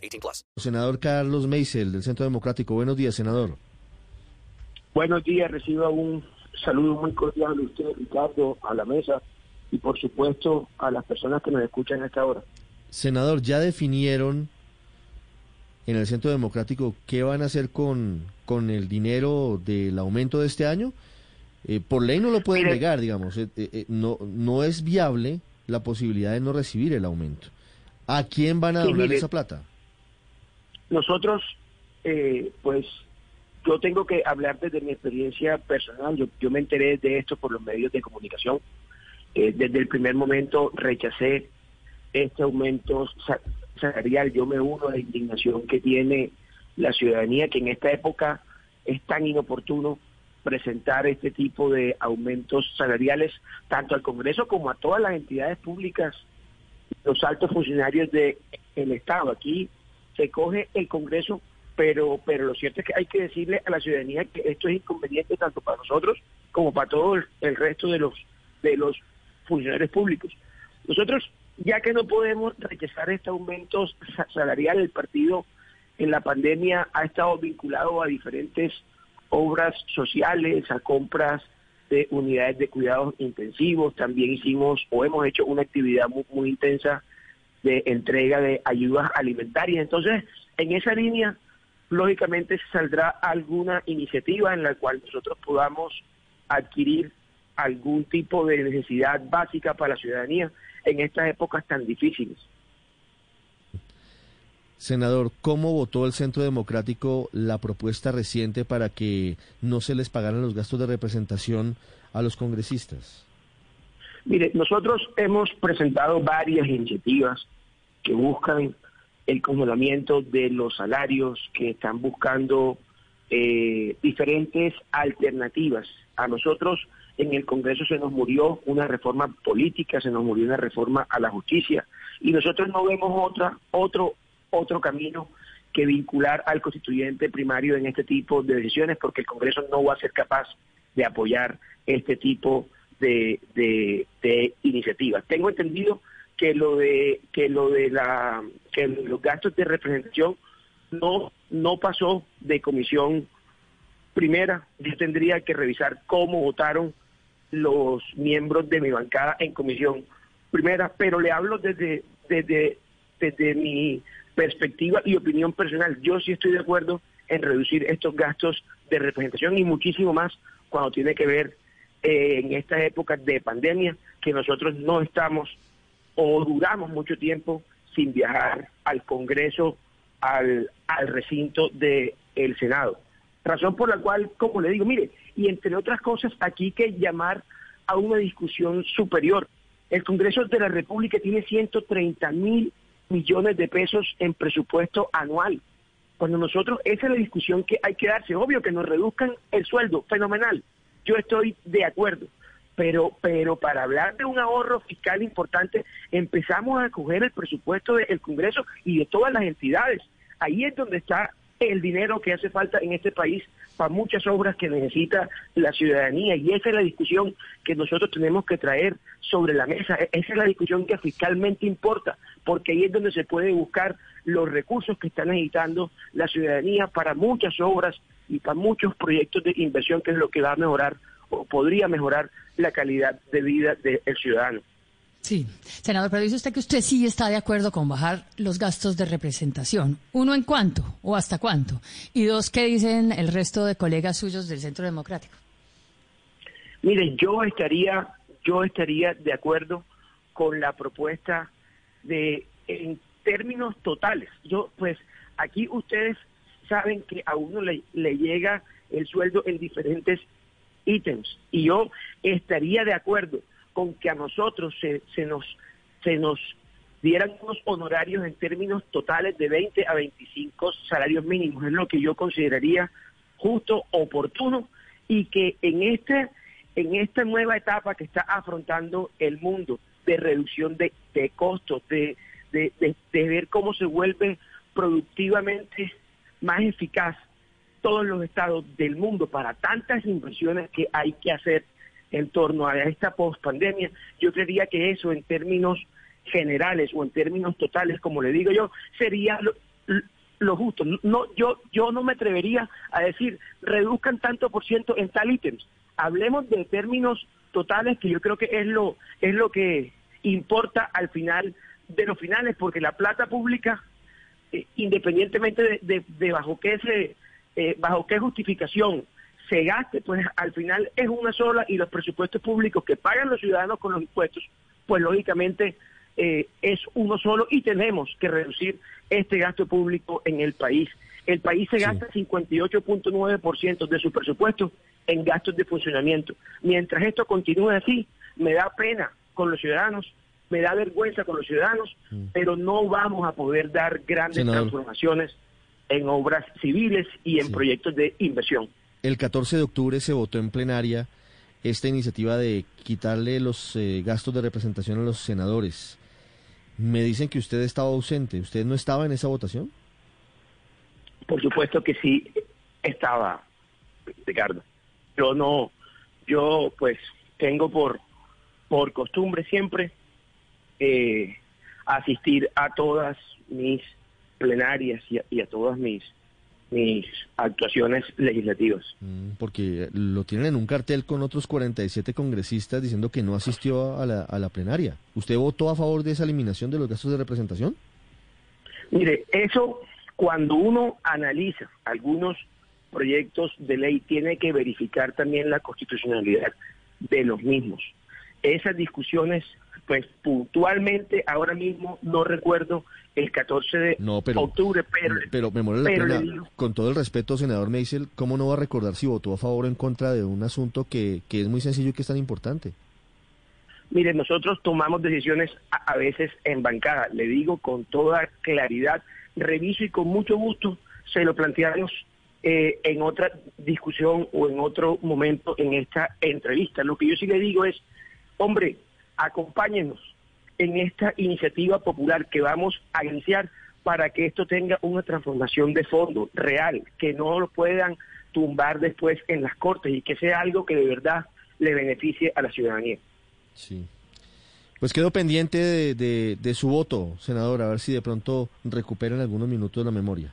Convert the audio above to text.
18 plus. Senador Carlos Meisel, del Centro Democrático. Buenos días, senador. Buenos días. Reciba un saludo muy cordial de usted, Ricardo, a la mesa y, por supuesto, a las personas que nos escuchan a esta hora. Senador, ¿ya definieron en el Centro Democrático qué van a hacer con, con el dinero del aumento de este año? Eh, por ley no lo pueden Mire- negar, digamos. eh, eh, no, no es viable la posibilidad de no recibir el aumento. ¿A quién van a donar mire- esa plata? Nosotros, eh, pues, yo tengo que hablar desde mi experiencia personal. Yo, me enteré de esto por los medios de comunicación. Eh, desde el primer momento rechacé este aumento sa- salarial. Yo me uno a la indignación que tiene la ciudadanía, que en esta época es tan inoportuno presentar este tipo de aumentos salariales tanto al Congreso como a todas las entidades públicas, los altos funcionarios del Estado. Aquí se coge el Congreso, pero pero lo cierto es que hay que decirle a la ciudadanía que esto es inconveniente tanto para nosotros como para todo el, resto de los de los funcionarios públicos. Nosotros, ya que no podemos rechazar este aumento sa- salarial, el partido en la pandemia ha estado vinculado a diferentes obras sociales, a compras de unidades de cuidados intensivos. También hicimos o hemos hecho una actividad muy, muy intensa de entrega de ayudas alimentarias. Entonces, en esa línea, lógicamente saldrá alguna iniciativa en la cual nosotros podamos adquirir algún tipo de necesidad básica para la ciudadanía en estas épocas tan difíciles. Senador, ¿cómo votó el Centro Democrático la propuesta reciente para que no se les pagaran los gastos de representación a los congresistas? Mire, nosotros hemos presentado varias iniciativas que buscan el congelamiento de los salarios, que están buscando eh, diferentes alternativas. A nosotros en el Congreso se nos murió una reforma política, se nos murió una reforma a la justicia, y nosotros no vemos otra, otro, otro camino que vincular al constituyente primario en este tipo de decisiones, porque el Congreso no va a ser capaz de apoyar este tipo de, de, de iniciativas. Tengo entendido que lo de que lo de la que los gastos de representación no no pasó de comisión primera. Yo tendría que revisar cómo votaron los miembros de mi bancada en comisión primera, pero le hablo desde desde desde mi perspectiva y opinión personal. Yo sí estoy de acuerdo en reducir estos gastos de representación y muchísimo más cuando tiene que ver eh, en estas épocas de pandemia que nosotros no estamos o duramos mucho tiempo sin viajar al Congreso, al, al recinto del Senado. Razón por la cual, como le digo, mire, y entre otras cosas, aquí hay que llamar a una discusión superior. El Congreso de la República tiene 130 mil millones de pesos en presupuesto anual. Cuando nosotros, esa es la discusión que hay que darse. Obvio que nos reduzcan el sueldo, fenomenal. Yo estoy de acuerdo. Pero, pero para hablar de un ahorro fiscal importante, empezamos a coger el presupuesto del Congreso y de todas las entidades. Ahí es donde está el dinero que hace falta en este país para muchas obras que necesita la ciudadanía. Y esa es la discusión que nosotros tenemos que traer sobre la mesa. E- Esa es la discusión que fiscalmente importa, porque ahí es donde se puede buscar los recursos que está necesitando la ciudadanía para muchas obras y para muchos proyectos de inversión, que es lo que va a mejorar o podría mejorar la calidad de vida del ciudadano. Sí, senador, pero dice usted que usted sí está de acuerdo con bajar los gastos de representación. Uno, ¿en cuánto o hasta cuánto? Y dos, ¿qué dicen el resto de colegas suyos del Centro Democrático? Mire, yo estaría, yo estaría de acuerdo con la propuesta de en términos totales. Yo, pues, aquí ustedes saben que a uno le, le llega el sueldo en diferentes ítems y yo estaría de acuerdo con que a nosotros se, se nos se nos dieran unos honorarios en términos totales de 20 a 25 salarios mínimos. Es lo que yo consideraría justo, oportuno y que en este en esta nueva etapa que está afrontando el mundo de reducción de, costos, de, de, ver cómo se vuelve productivamente más eficaz todos los estados del mundo para tantas inversiones que hay que hacer en torno a esta post-pandemia, yo creería que eso en términos generales o en términos totales, como le digo yo, sería lo, justo. No, yo, yo no me atrevería a decir reduzcan tanto por ciento en tal ítems. Hablemos de términos totales que yo creo que es lo, es lo que importa al final de los finales, porque la plata pública, eh, independientemente de, bajo qué se, eh, bajo qué justificación se gaste, pues al final es una sola y los presupuestos públicos que pagan los ciudadanos con los impuestos, pues lógicamente eh, es uno solo y tenemos que reducir este gasto público en el país. El país se gasta 58.9% de su presupuesto en gastos de funcionamiento. Mientras esto continúe así, me da pena con los ciudadanos, me da vergüenza con los ciudadanos, mm. pero no vamos a poder dar grandes transformaciones en obras civiles y en proyectos de inversión. El 14 de octubre se votó en plenaria esta iniciativa de quitarle los eh, gastos de representación a los senadores. Me dicen que usted estaba ausente. ¿Usted no estaba en esa votación? Por supuesto que sí estaba, Ricardo. Yo no, yo pues tengo por, por costumbre siempre eh, asistir a todas mis plenarias y a todas mis mis actuaciones legislativas. Mm, porque lo tienen en un cartel con otros 47 congresistas diciendo que no asistió a la, a la plenaria. ¿Usted votó a favor de esa eliminación de los gastos de representación? Mire, eso cuando uno analiza algunos proyectos de ley tiene que verificar también la constitucionalidad de los mismos. Esas discusiones pues puntualmente ahora mismo no recuerdo el 14 de octubre, pero... Pero me muere la pena, con todo el respeto, senador Meisel, ¿cómo no va a recordar si votó a favor o en contra de un asunto que, que es muy sencillo y que es tan importante? Mire, nosotros tomamos decisiones a, veces en bancada, le digo con toda claridad, reviso y con mucho gusto se lo planteamos eh, en otra discusión o en otro momento en esta entrevista. Lo que yo sí le digo es, hombre, acompáñenos en esta iniciativa popular que vamos a iniciar para que esto tenga una transformación de fondo real, que no lo puedan tumbar después en las cortes y que sea algo que de verdad le beneficie a la ciudadanía. Sí. Pues quedo pendiente de, de su voto, senador, a ver si de pronto recuperan algunos minutos de la memoria.